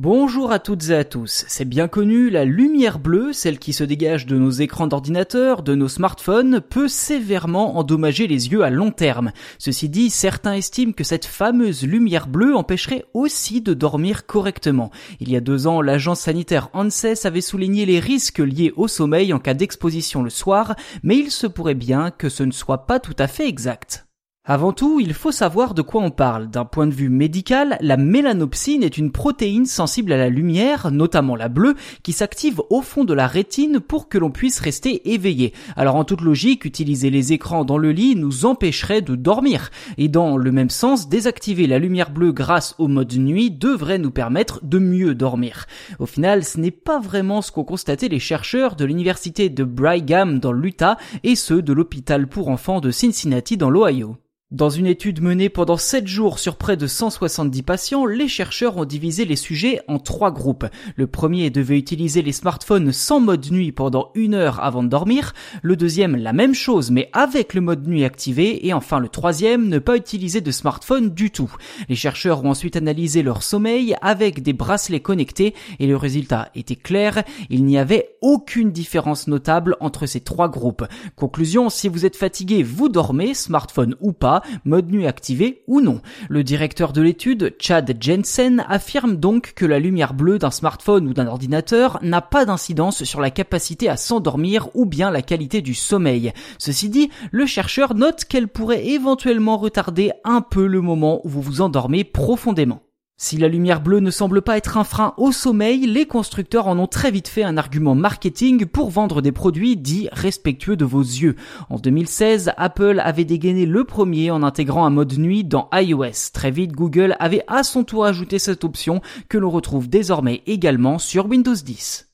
Bonjour à toutes et à tous. C'est bien connu, la lumière bleue, celle qui se dégage de nos écrans d'ordinateur, de nos smartphones, peut sévèrement endommager les yeux à long terme. Ceci dit, certains estiment que cette fameuse lumière bleue empêcherait aussi de dormir correctement. Il y a deux ans, l'agence sanitaire ANSES avait souligné les risques liés au sommeil en cas d'exposition le soir, mais il se pourrait bien que ce ne soit pas tout à fait exact. Avant tout, il faut savoir de quoi on parle. D'un point de vue médical, la mélanopsine est une protéine sensible à la lumière, notamment la bleue, qui s'active au fond de la rétine pour que l'on puisse rester éveillé. Alors en toute logique, utiliser les écrans dans le lit nous empêcherait de dormir. Et dans le même sens, désactiver la lumière bleue grâce au mode nuit devrait nous permettre de mieux dormir. Au final, ce n'est pas vraiment ce qu'ont constaté les chercheurs de l'université de Brigham dans l'Utah et ceux de l'hôpital pour enfants de Cincinnati dans l'Ohio. Dans une étude menée pendant 7 jours sur près de 170 patients, les chercheurs ont divisé les sujets en trois groupes. Le premier devait utiliser les smartphones sans mode nuit pendant une heure avant de dormir, le deuxième la même chose mais avec le mode nuit activé, et enfin le troisième ne pas utiliser de smartphone du tout. Les chercheurs ont ensuite analysé leur sommeil avec des bracelets connectés et le résultat était clair, il n'y avait aucune différence notable entre ces trois groupes. Conclusion, si vous êtes fatigué, vous dormez, smartphone ou pas, mode nuit activé ou non. Le directeur de l'étude, Chad Jensen, affirme donc que la lumière bleue d'un smartphone ou d'un ordinateur n'a pas d'incidence sur la capacité à s'endormir ou bien la qualité du sommeil. Ceci dit, le chercheur note qu'elle pourrait éventuellement retarder un peu le moment où vous vous endormez profondément. Si la lumière bleue ne semble pas être un frein au sommeil, les constructeurs en ont très vite fait un argument marketing pour vendre des produits dits respectueux de vos yeux. En 2016, Apple avait dégainé le premier en intégrant un mode nuit dans iOS. Très vite, Google avait à son tour ajouté cette option que l'on retrouve désormais également sur Windows 10.